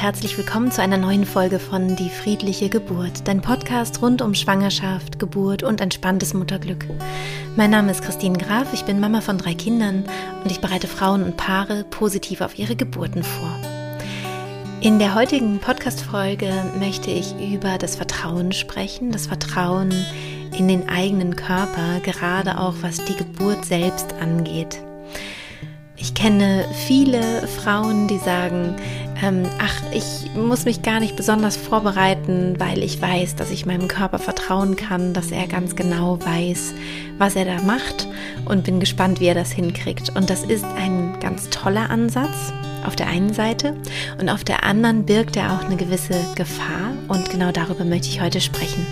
herzlich willkommen zu einer neuen Folge von Die friedliche Geburt, dein Podcast rund um Schwangerschaft, Geburt und entspanntes Mutterglück. Mein Name ist Christine Graf, ich bin Mama von drei Kindern und ich bereite Frauen und Paare positiv auf ihre Geburten vor. In der heutigen Podcast-Folge möchte ich über das Vertrauen sprechen, das Vertrauen in den eigenen Körper, gerade auch was die Geburt selbst angeht. Ich kenne viele Frauen, die sagen, ähm, ach, ich muss mich gar nicht besonders vorbereiten, weil ich weiß, dass ich meinem Körper vertrauen kann, dass er ganz genau weiß, was er da macht und bin gespannt, wie er das hinkriegt. Und das ist ein ganz toller Ansatz auf der einen Seite und auf der anderen birgt er auch eine gewisse Gefahr und genau darüber möchte ich heute sprechen.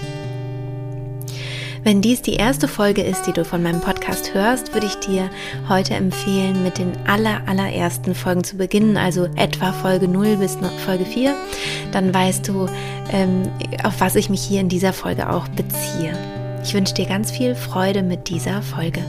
Wenn dies die erste Folge ist, die du von meinem Podcast hörst, würde ich dir heute empfehlen, mit den aller, allerersten Folgen zu beginnen, also etwa Folge 0 bis Folge 4. Dann weißt du, ähm, auf was ich mich hier in dieser Folge auch beziehe. Ich wünsche dir ganz viel Freude mit dieser Folge.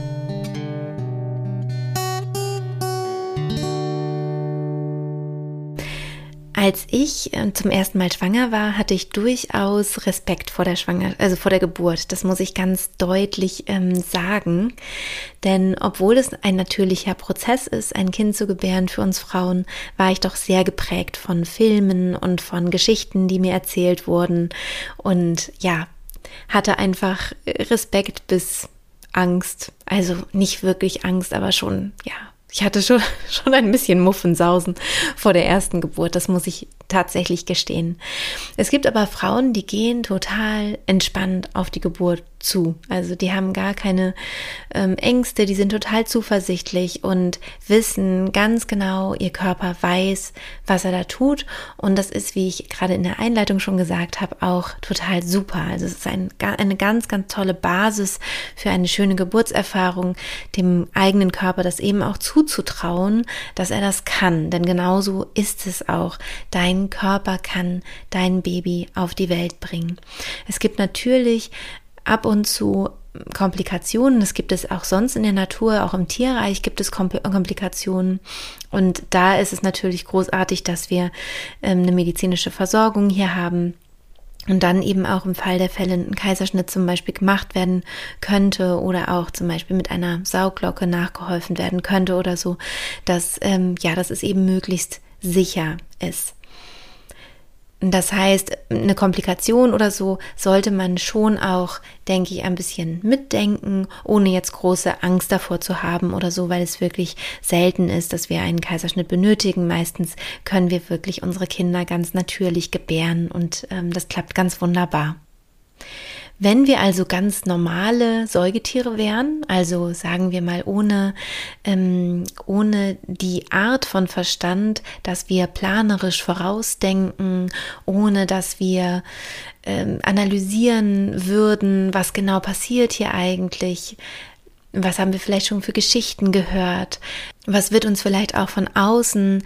Als ich äh, zum ersten Mal schwanger war, hatte ich durchaus Respekt vor der Schwanger, also vor der Geburt. Das muss ich ganz deutlich ähm, sagen. Denn obwohl es ein natürlicher Prozess ist, ein Kind zu gebären für uns Frauen, war ich doch sehr geprägt von Filmen und von Geschichten, die mir erzählt wurden. Und ja, hatte einfach Respekt bis Angst. Also nicht wirklich Angst, aber schon, ja, ich hatte schon, schon ein bisschen Muffensausen vor der ersten Geburt, das muss ich tatsächlich gestehen. Es gibt aber Frauen, die gehen total entspannt auf die Geburt zu. Also die haben gar keine ähm, Ängste, die sind total zuversichtlich und wissen ganz genau, ihr Körper weiß, was er da tut. Und das ist, wie ich gerade in der Einleitung schon gesagt habe, auch total super. Also es ist ein, eine ganz, ganz tolle Basis für eine schöne Geburtserfahrung, dem eigenen Körper das eben auch zuzutrauen, dass er das kann. Denn genauso ist es auch. Dein Körper kann dein Baby auf die Welt bringen. Es gibt natürlich ab und zu Komplikationen. Das gibt es auch sonst in der Natur, auch im Tierreich gibt es Komplikationen. Und da ist es natürlich großartig, dass wir ähm, eine medizinische Versorgung hier haben. Und dann eben auch im Fall der Fälle ein Kaiserschnitt zum Beispiel gemacht werden könnte oder auch zum Beispiel mit einer Sauglocke nachgeholfen werden könnte oder so, dass ähm, ja, dass es eben möglichst sicher ist. Das heißt, eine Komplikation oder so sollte man schon auch, denke ich, ein bisschen mitdenken, ohne jetzt große Angst davor zu haben oder so, weil es wirklich selten ist, dass wir einen Kaiserschnitt benötigen. Meistens können wir wirklich unsere Kinder ganz natürlich gebären und ähm, das klappt ganz wunderbar. Wenn wir also ganz normale Säugetiere wären, also sagen wir mal ohne, ähm, ohne die Art von Verstand, dass wir planerisch vorausdenken, ohne dass wir ähm, analysieren würden, was genau passiert hier eigentlich, was haben wir vielleicht schon für Geschichten gehört? Was wird uns vielleicht auch von außen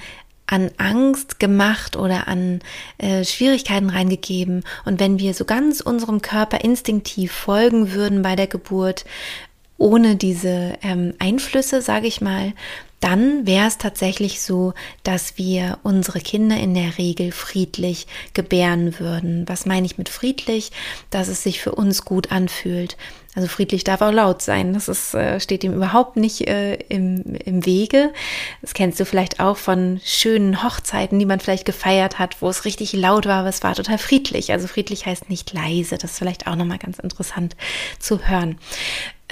an Angst gemacht oder an äh, Schwierigkeiten reingegeben. Und wenn wir so ganz unserem Körper instinktiv folgen würden bei der Geburt, ohne diese ähm, Einflüsse, sage ich mal, dann wäre es tatsächlich so, dass wir unsere Kinder in der Regel friedlich gebären würden. Was meine ich mit friedlich? Dass es sich für uns gut anfühlt. Also friedlich darf auch laut sein. Das ist, äh, steht ihm überhaupt nicht äh, im, im Wege. Das kennst du vielleicht auch von schönen Hochzeiten, die man vielleicht gefeiert hat, wo es richtig laut war, aber es war total friedlich. Also friedlich heißt nicht leise. Das ist vielleicht auch nochmal ganz interessant zu hören.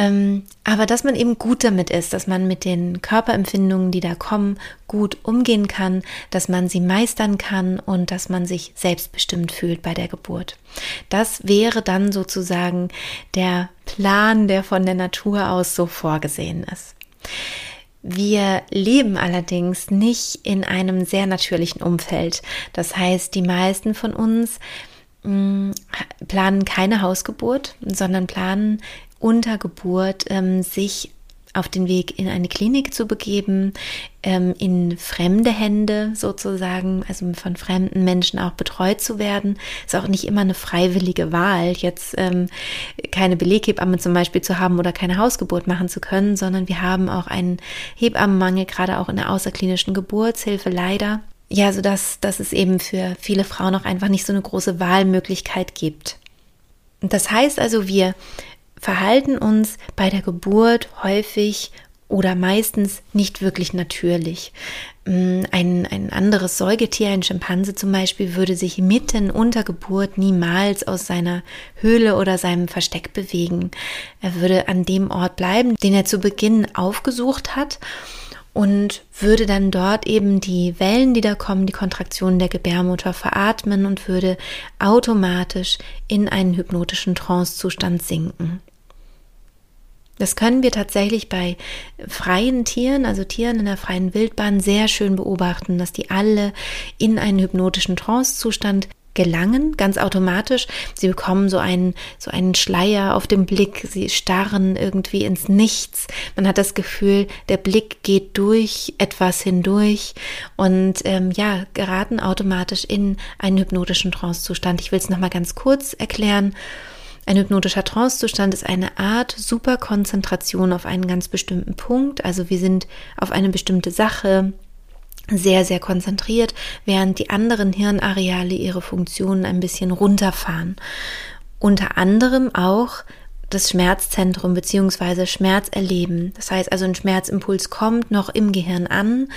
Ähm, aber dass man eben gut damit ist, dass man mit den Körperempfindungen, die da kommen, gut umgehen kann, dass man sie meistern kann und dass man sich selbstbestimmt fühlt bei der Geburt. Das wäre dann sozusagen der Plan, der von der Natur aus so vorgesehen ist. Wir leben allerdings nicht in einem sehr natürlichen Umfeld. Das heißt, die meisten von uns mh, mm, planen keine Hausgeburt, sondern planen unter Geburt ähm, sich auf den Weg in eine Klinik zu begeben, ähm, in fremde Hände sozusagen, also von fremden Menschen auch betreut zu werden, ist auch nicht immer eine freiwillige Wahl, jetzt ähm, keine Beleghebamme zum Beispiel zu haben oder keine Hausgeburt machen zu können, sondern wir haben auch einen Hebammenmangel, gerade auch in der außerklinischen Geburtshilfe leider. ja, so dass, es eben für viele Frauen auch einfach nicht so eine große Wahlmöglichkeit gibt. Das heißt also, wir verhalten uns bei der Geburt häufig oder meistens nicht wirklich natürlich. Mm, ein, ein anderes Säugetier, ein Schimpanse zum Beispiel, würde sich mitten unter Geburt niemals aus seiner Höhle oder seinem Versteck bewegen. Er würde an dem Ort bleiben, den er zu Beginn aufgesucht hat und würde dann dort eben die Wellen, die da kommen, die Kontraktionen der Gebärmutter veratmen und würde automatisch in einen hypnotischen Trancezustand sinken. Das können wir tatsächlich bei freien Tieren, also Tieren in der freien Wildbahn, sehr schön beobachten, dass die alle in einen hypnotischen Trancezustand gelangen, ganz automatisch. Sie bekommen so einen, so einen Schleier auf dem Blick, sie starren irgendwie ins Nichts. Man hat das Gefühl, der Blick geht durch etwas hindurch und ähm, ja, geraten automatisch in einen hypnotischen Trancezustand. Ich will es nochmal ganz kurz erklären. Ein hypnotischer Trancezustand ist eine Art Superkonzentration auf einen ganz bestimmten Punkt. Also wir sind auf eine bestimmte Sache sehr, sehr konzentriert, während die anderen Hirnareale ihre Funktionen ein bisschen runterfahren. Unter anderem auch das Schmerzzentrum beziehungsweise Schmerzerleben. Das heißt also, ein Schmerzimpuls kommt noch im Gehirn an.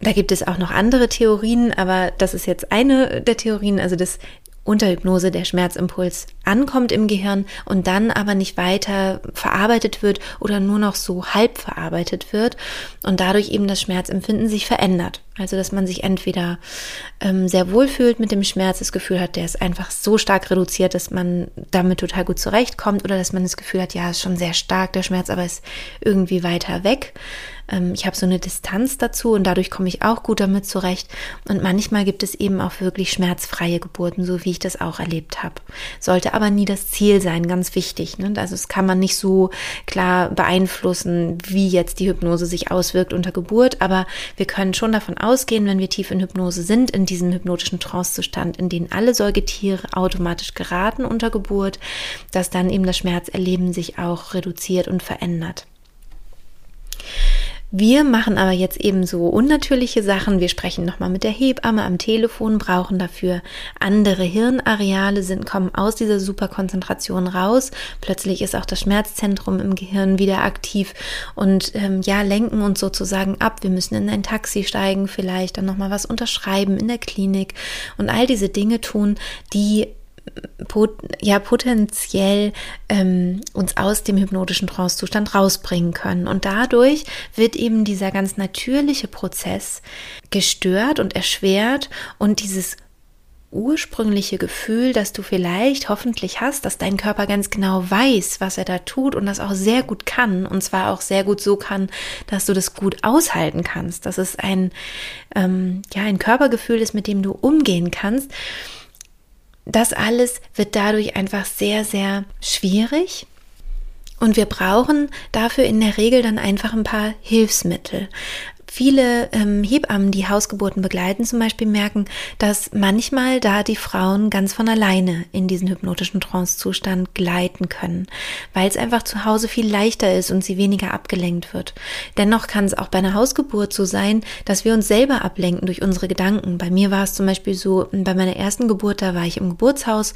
Da gibt es auch noch andere Theorien, aber das ist jetzt eine der Theorien. Also das unter Hypnose der Schmerzimpuls ankommt im Gehirn und dann aber nicht weiter verarbeitet wird oder nur noch so halb verarbeitet wird und dadurch eben das Schmerzempfinden sich verändert. Also dass man sich entweder ähm, sehr wohl fühlt mit dem Schmerz, das Gefühl hat, der ist einfach so stark reduziert, dass man damit total gut zurechtkommt oder dass man das Gefühl hat, ja, ist schon sehr stark der Schmerz, aber ist irgendwie weiter weg. Ähm, ich habe so eine Distanz dazu und dadurch komme ich auch gut damit zurecht. Und manchmal gibt es eben auch wirklich schmerzfreie Geburten, so wie ich das auch erlebt habe. Sollte aber nie das Ziel sein, ganz wichtig. Ne? Also es kann man nicht so klar beeinflussen, wie jetzt die Hypnose sich auswirkt unter Geburt, aber wir können schon davon ausgehen, wenn wir tief in Hypnose sind, in diesem hypnotischen Trancezustand, in den alle Säugetiere automatisch geraten unter Geburt, dass dann eben das Schmerzerleben sich auch reduziert und verändert. Wir machen aber jetzt eben so unnatürliche Sachen. Wir sprechen nochmal mit der Hebamme am Telefon, brauchen dafür andere Hirnareale, sind, kommen aus dieser Superkonzentration raus. Plötzlich ist auch das Schmerzzentrum im Gehirn wieder aktiv und ähm, ja, lenken uns sozusagen ab. Wir müssen in ein Taxi steigen, vielleicht dann nochmal was unterschreiben in der Klinik und all diese Dinge tun, die pot ja potenziell ähm, uns aus dem hypnotischen Trancezustand rausbringen können. Und dadurch wird eben dieser ganz natürliche Prozess gestört und erschwert und dieses ursprüngliche Gefühl, das du vielleicht hoffentlich hast, dass dein Körper ganz genau weiß, was er da tut und das auch sehr gut kann und zwar auch sehr gut so kann, dass du das gut aushalten kannst, dass es ein ähm, ja ein Körpergefühl ist, mit dem du umgehen kannst das alles wird dadurch einfach sehr, sehr schwierig. Und wir brauchen dafür in der Regel dann einfach ein paar Hilfsmittel. Viele ähm, Hebammen, die Hausgeburten begleiten, zum Beispiel merken, dass manchmal da die Frauen ganz von alleine in diesen hypnotischen Trancezustand gleiten können, weil es einfach zu Hause viel leichter ist und sie weniger abgelenkt wird. Dennoch kann es auch bei einer Hausgeburt so sein, dass wir uns selber ablenken durch unsere Gedanken. Bei mir war es zum Beispiel so, bei meiner ersten Geburt, da war ich im Geburtshaus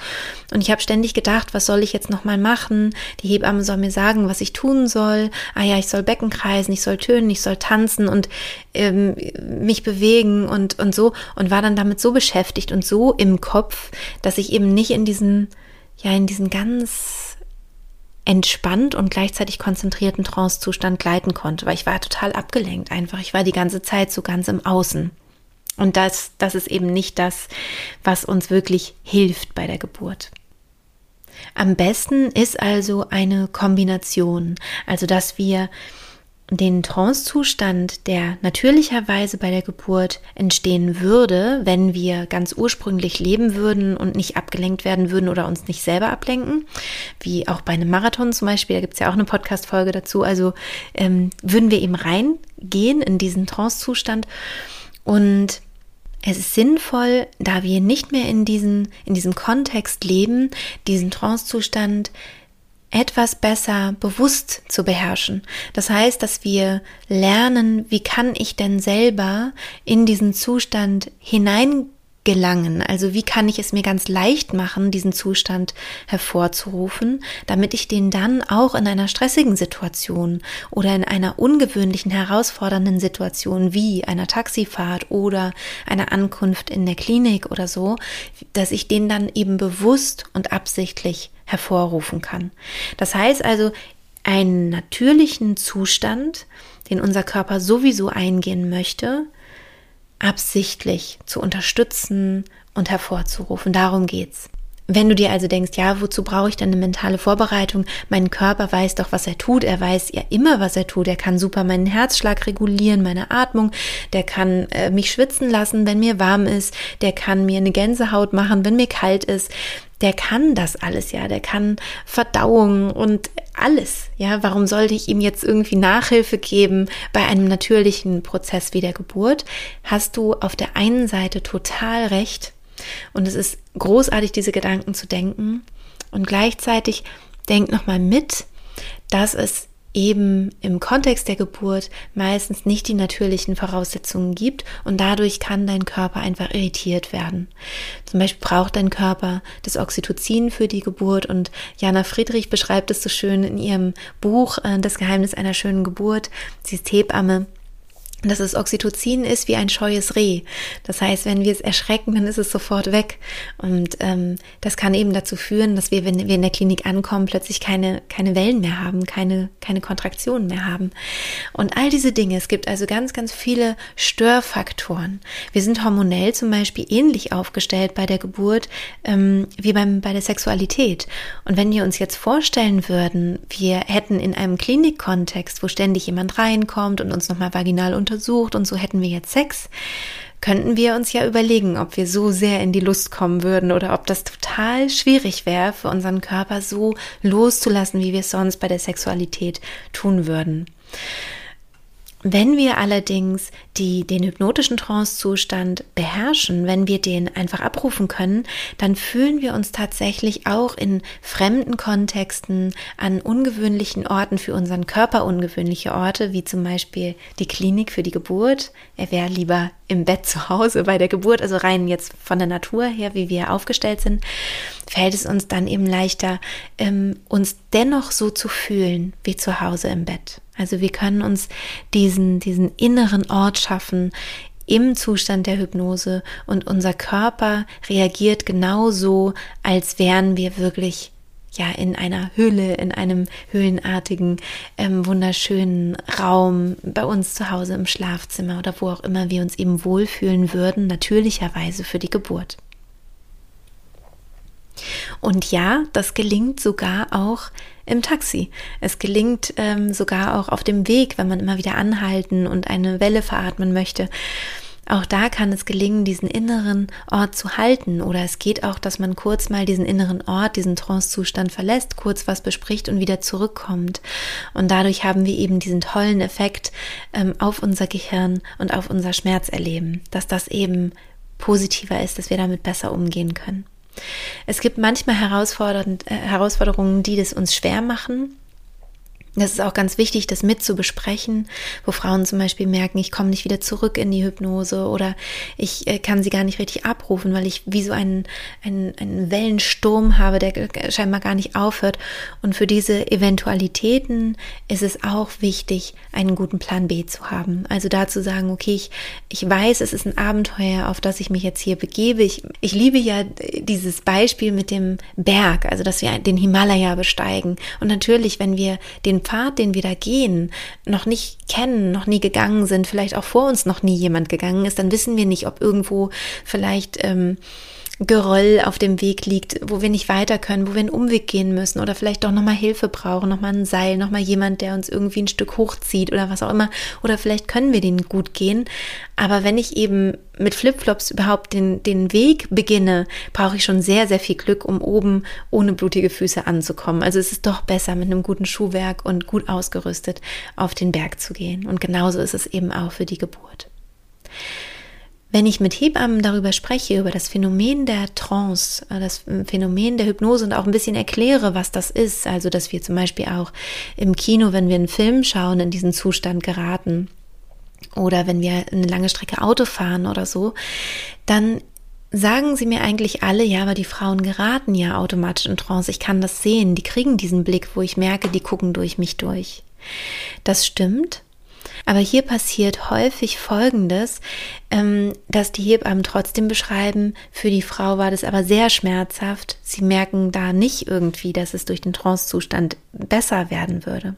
und ich habe ständig gedacht, was soll ich jetzt nochmal machen? Die Hebamme soll mir sagen, was ich tun soll. Ah ja, ich soll Becken kreisen, ich soll tönen, ich soll tanzen und ähm, mich bewegen und, und so und war dann damit so beschäftigt und so im Kopf, dass ich eben nicht in diesen, ja, in diesen ganz entspannt und gleichzeitig konzentrierten Trancezustand gleiten konnte, weil ich war total abgelenkt einfach. Ich war die ganze Zeit so ganz im Außen. Und das, das ist eben nicht das, was uns wirklich hilft bei der Geburt. Am besten ist also eine Kombination, also dass wir den Trancezustand, der natürlicherweise bei der Geburt entstehen würde, wenn wir ganz ursprünglich leben würden und nicht abgelenkt werden würden oder uns nicht selber ablenken, wie auch bei einem Marathon zum Beispiel, da gibt es ja auch eine Podcast-Folge dazu, also ähm, würden wir eben reingehen in diesen Trancezustand. Und es ist sinnvoll, da wir nicht mehr in, diesen, in diesem Kontext leben, diesen Trancezustand etwas besser bewusst zu beherrschen. Das heißt, dass wir lernen, wie kann ich denn selber in diesen Zustand hineingehen gelangen? Also wie kann ich es mir ganz leicht machen, diesen Zustand hervorzurufen, damit ich den dann auch in einer stressigen Situation oder in einer ungewöhnlichen, herausfordernden Situation wie einer Taxifahrt oder einer Ankunft in der Klinik oder so, dass ich den dann eben bewusst und absichtlich hervorrufen kann. Das heißt also, einen natürlichen Zustand, den unser Körper sowieso eingehen möchte, absichtlich zu unterstützen und hervorzurufen. Darum geht's. Wenn du dir also denkst, ja, wozu brauche ich denn eine mentale Vorbereitung? Mein Körper weiß doch, was er tut. Er weiß ja immer, was er tut. Er kann super meinen Herzschlag regulieren, meine Atmung. Der kann äh, mich schwitzen lassen, wenn mir warm ist. Der kann mir eine Gänsehaut machen, wenn mir kalt ist der kann das alles, ja, der kann Verdauung und alles, ja. Warum sollte ich ihm jetzt irgendwie Nachhilfe geben bei einem natürlichen Prozess wie der Geburt? Hast du auf der einen Seite total recht und es ist großartig, diese Gedanken zu denken und gleichzeitig denk nochmal mit, dass es eben im Kontext der Geburt meistens nicht die natürlichen Voraussetzungen gibt und dadurch kann dein Körper einfach irritiert werden. Zum Beispiel braucht dein Körper das Oxytocin für die Geburt und Jana Friedrich beschreibt es so schön in ihrem Buch äh, Das Geheimnis einer schönen Geburt. Sie ist Hebamme dass das Oxytocin ist wie ein scheues Reh. Das heißt, wenn wir es erschrecken, dann ist es sofort weg. Und ähm, das kann eben dazu führen, dass wir, wenn wir in der Klinik ankommen, plötzlich keine, keine Wellen mehr haben, keine, keine Kontraktionen mehr haben. Und all diese Dinge, es gibt also ganz, ganz viele Störfaktoren. Wir sind hormonell zum Beispiel ähnlich aufgestellt bei der Geburt ähm, wie beim, bei der Sexualität. Und wenn wir uns jetzt vorstellen würden, wir hätten in einem Klinikkontext, wo ständig jemand reinkommt und uns nochmal vaginal unter untersucht und so hätten wir jetzt Sex, könnten wir uns ja überlegen, ob wir so sehr in die Lust kommen würden oder ob das total schwierig wäre, für unseren Körper so loszulassen, wie wir es sonst bei der Sexualität tun würden. Wenn wir allerdings die, den hypnotischen Trancezustand beherrschen, wenn wir den einfach abrufen können, dann fühlen wir uns tatsächlich auch in fremden Kontexten an ungewöhnlichen Orten für unseren Körper ungewöhnliche Orte, wie zum Beispiel die Klinik für die Geburt. Er wäre lieber im Bett zu Hause bei der Geburt, also rein jetzt von der Natur her, wie wir aufgestellt sind, fällt es uns dann eben leichter, ähm, uns dennoch so zu fühlen wie zu Hause im Bett. Also wir können uns diesen, diesen inneren Ort schaffen im Zustand der Hypnose und unser Körper reagiert genauso, als wären wir wirklich ja in einer Höhle, in einem höhlenartigen, ähm, wunderschönen Raum bei uns zu Hause im Schlafzimmer oder wo auch immer wir uns eben wohlfühlen würden, natürlicherweise für die Geburt. Und ja, das gelingt sogar auch im Taxi. Es gelingt ähm, sogar auch auf dem Weg, wenn man immer wieder anhalten und eine Welle veratmen möchte. Auch da kann es gelingen, diesen inneren Ort zu halten. Oder es geht auch, dass man kurz mal diesen inneren Ort, diesen Trancezustand verlässt, kurz was bespricht und wieder zurückkommt. Und dadurch haben wir eben diesen tollen Effekt ähm, auf unser Gehirn und auf unser Schmerzerleben, dass das eben positiver ist, dass wir damit besser umgehen können. Es gibt manchmal äh, Herausforderungen, die das uns schwer machen. Das ist auch ganz wichtig, das mit zu besprechen, wo Frauen zum Beispiel merken, ich komme nicht wieder zurück in die Hypnose oder ich äh, kann sie gar nicht richtig abrufen, weil ich wie so einen, einen, einen Wellensturm habe, der scheinbar gar nicht aufhört. Und für diese Eventualitäten ist es auch wichtig, einen guten Plan B zu haben. Also da zu sagen, okay, ich, ich weiß, es ist ein Abenteuer, auf das ich mich jetzt hier begebe. Ich, ich liebe ja dieses Beispiel mit dem Berg, also dass wir den Himalaya besteigen. Und natürlich, wenn wir den Pfad, den wir da gehen, noch nicht kennen, noch nie gegangen sind, vielleicht auch vor uns noch nie jemand gegangen ist, dann wissen wir nicht, ob irgendwo vielleicht ähm, Geröll auf dem Weg liegt, wo wir nicht weiter können, wo wir einen Umweg gehen müssen oder vielleicht doch nochmal Hilfe brauchen, nochmal ein Seil, nochmal jemand, der uns irgendwie ein Stück hochzieht oder was auch immer. Oder vielleicht können wir den gut gehen. Aber wenn ich eben mit Flipflops überhaupt den, den Weg beginne, brauche ich schon sehr, sehr viel Glück, um oben ohne blutige Füße anzukommen. Also es ist doch besser, mit einem guten Schuhwerk und gut ausgerüstet auf den Berg zu gehen. Und genauso ist es eben auch für die Geburt. Wenn ich mit Hebammen darüber spreche, über das Phänomen der Trance, äh, das Phänomen der Hypnose und auch ein bisschen erkläre, was das ist, also dass wir zum Beispiel auch im Kino, wenn wir einen Film schauen, in diesen Zustand geraten oder wenn wir eine lange Strecke Auto fahren oder so, dann sagen sie mir eigentlich alle, ja, aber die Frauen geraten ja automatisch in Trance. Ich kann das sehen. Die kriegen diesen Blick, wo ich merke, die gucken durch mich durch. Das stimmt. Aber hier passiert häufig Folgendes, ähm, dass die Hebammen trotzdem beschreiben, für die Frau war das aber sehr schmerzhaft. Sie merken da nicht irgendwie, dass es durch den Trancezustand besser werden würde.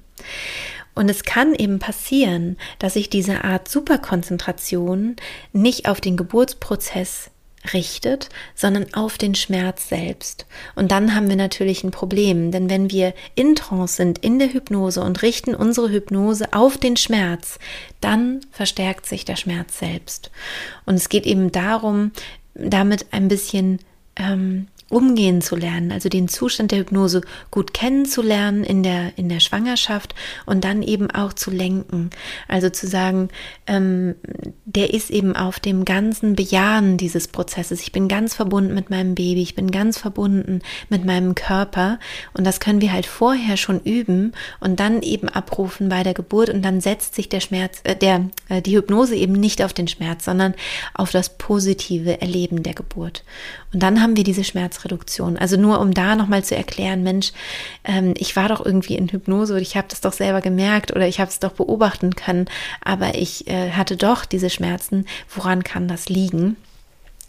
Und es kann eben passieren, dass sich diese Art Superkonzentration nicht auf den Geburtsprozess richtet, sondern auf den Schmerz selbst. Und dann haben wir natürlich ein Problem, denn wenn wir in Trance sind, in der Hypnose und richten unsere Hypnose auf den Schmerz, dann verstärkt sich der Schmerz selbst. Und es geht eben darum, damit ein bisschen ähm, umgehen zu lernen, also den Zustand der Hypnose gut kennenzulernen in der, in der Schwangerschaft und dann eben auch zu lenken. Also zu sagen, ähm, der ist eben auf dem ganzen Bejahen dieses Prozesses. Ich bin ganz verbunden mit meinem Baby, ich bin ganz verbunden mit meinem Körper und das können wir halt vorher schon üben und dann eben abrufen bei der Geburt und dann setzt sich der Schmerz, äh, der, äh, die Hypnose eben nicht auf den Schmerz, sondern auf das positive Erleben der Geburt. Und dann haben wir diese Schmerzreduktion. Also nur um da nochmal zu erklären, Mensch, ähm, ich war doch irgendwie in Hypnose oder ich habe das doch selber gemerkt oder ich habe es doch beobachten können, aber ich äh, hatte doch diese Schmerzen. Woran kann das liegen?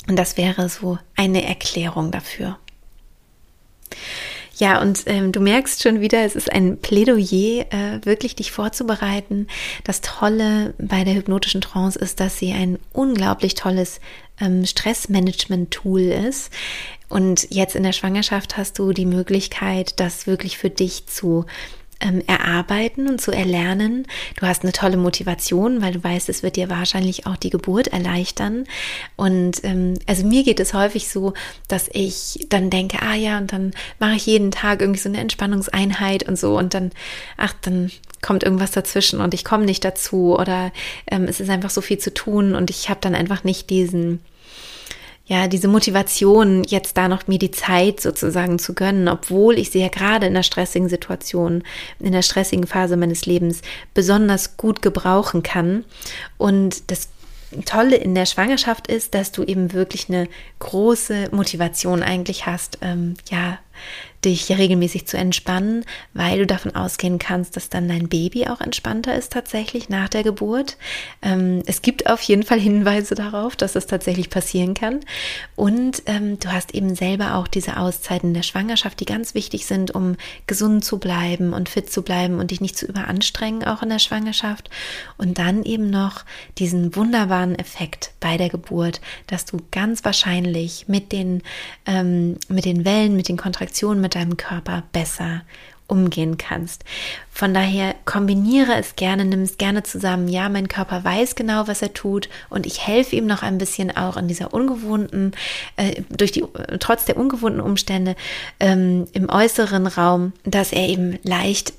Und das wäre so eine Erklärung dafür. Ja, und ähm, du merkst schon wieder, es ist ein Plädoyer, äh, wirklich dich vorzubereiten. Das Tolle bei der hypnotischen Trance ist, dass sie ein unglaublich tolles ähm, Stressmanagement-Tool ist. Und jetzt in der Schwangerschaft hast du die Möglichkeit, das wirklich für dich zu ähm, erarbeiten und zu erlernen. Du hast eine tolle Motivation, weil du weißt, es wird dir wahrscheinlich auch die Geburt erleichtern. Und ähm, also mir geht es häufig so, dass ich dann denke, ah ja, und dann mache ich jeden Tag irgendwie so eine Entspannungseinheit und so und dann, ach, dann kommt irgendwas dazwischen und ich komme nicht dazu oder ähm, es ist einfach so viel zu tun und ich habe dann einfach nicht diesen ja, diese Motivation, jetzt da noch mir die Zeit sozusagen zu gönnen, obwohl ich sie ja gerade in der stressigen Situation, in der stressigen Phase meines Lebens besonders gut gebrauchen kann. Und das Tolle in der Schwangerschaft ist, dass du eben wirklich eine große Motivation eigentlich hast, ähm, ja, dich regelmäßig zu entspannen, weil du davon ausgehen kannst, dass dann dein Baby auch entspannter ist tatsächlich nach der Geburt. Ähm, es gibt auf jeden Fall Hinweise darauf, dass das tatsächlich passieren kann. Und ähm, du hast eben selber auch diese Auszeiten der Schwangerschaft, die ganz wichtig sind, um gesund zu bleiben und fit zu bleiben und dich nicht zu überanstrengen, auch in der Schwangerschaft. Und dann eben noch diesen wunderbaren Effekt bei der Geburt, dass du ganz wahrscheinlich mit den, ähm, mit den Wellen, mit den Kontraktionen, mit deinem Körper besser umgehen kannst. Von daher kombiniere es gerne, nimm es gerne zusammen. Ja, mein Körper weiß genau, was er tut und ich helfe ihm noch ein bisschen auch in dieser ungewohnten, äh, durch die, trotz der ungewohnten Umstände ähm, im äußeren Raum, dass er eben leicht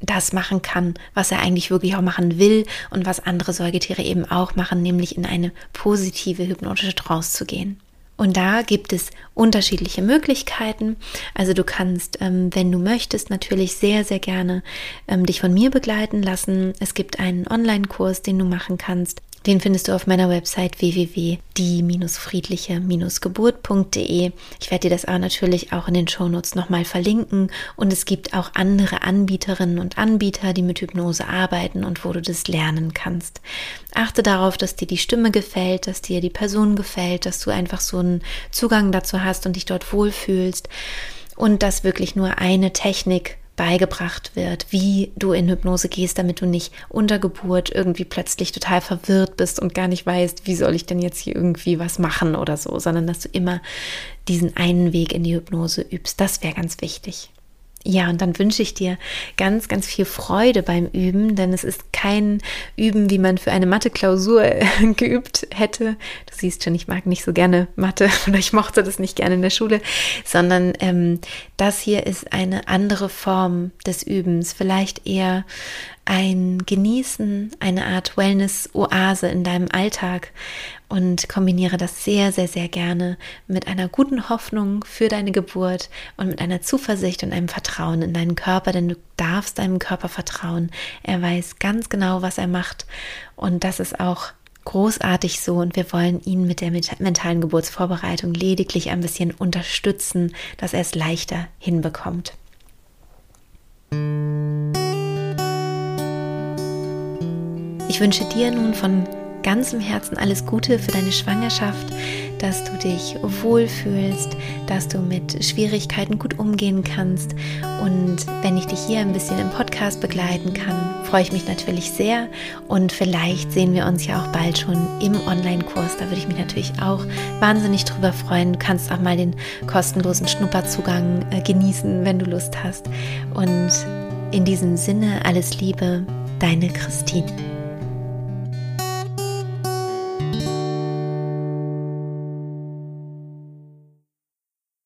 das machen kann, was er eigentlich wirklich auch machen will und was andere Säugetiere eben auch machen, nämlich in eine positive hypnotische Trance zu gehen. Und da gibt es unterschiedliche Möglichkeiten. Also du kannst, ähm, wenn du möchtest, natürlich sehr, sehr gerne ähm, dich von mir begleiten lassen. Es gibt einen Online-Kurs, den du machen kannst. Den findest du auf meiner Website www.die-friedliche-geburt.de. Ich werde dir das auch natürlich auch in den Shownotes nochmal verlinken. Und es gibt auch andere Anbieterinnen und Anbieter, die mit Hypnose arbeiten und wo du das lernen kannst. Achte darauf, dass dir die Stimme gefällt, dass dir die Person gefällt, dass du einfach so einen Zugang dazu hast und dich dort wohlfühlst. Und dass wirklich nur eine Technik beigebracht wird, wie du in Hypnose gehst, damit du nicht unter Geburt irgendwie plötzlich total verwirrt bist und gar nicht weißt, wie soll ich denn jetzt hier irgendwie was machen oder so, sondern dass du immer diesen einen Weg in die Hypnose übst. Das wäre ganz wichtig. Ja, und dann wünsche ich dir ganz, ganz viel Freude beim Üben, denn es ist kein Üben, wie man für eine Mathe-Klausur geübt hätte. Du siehst schon, ich mag nicht so gerne Mathe oder ich mochte das nicht gerne in der Schule, sondern ähm, das hier ist eine andere Form des Übens, vielleicht eher ein Genießen, eine Art Wellness-Oase in deinem Alltag und kombiniere das sehr, sehr, sehr gerne mit einer guten Hoffnung für deine Geburt und mit einer Zuversicht und einem Vertrauen in deinen Körper, denn du darfst deinem Körper vertrauen. Er weiß ganz genau, was er macht und das ist auch großartig so und wir wollen ihn mit der mentalen Geburtsvorbereitung lediglich ein bisschen unterstützen, dass er es leichter hinbekommt. Ich wünsche dir nun von ganzem Herzen alles Gute für deine Schwangerschaft, dass du dich wohlfühlst, dass du mit Schwierigkeiten gut umgehen kannst. Und wenn ich dich hier ein bisschen im Podcast begleiten kann, freue ich mich natürlich sehr. Und vielleicht sehen wir uns ja auch bald schon im Online-Kurs. Da würde ich mich natürlich auch wahnsinnig drüber freuen. Du kannst auch mal den kostenlosen Schnupperzugang äh, genießen, wenn du Lust hast. Und in diesem Sinne alles Liebe, deine Christine.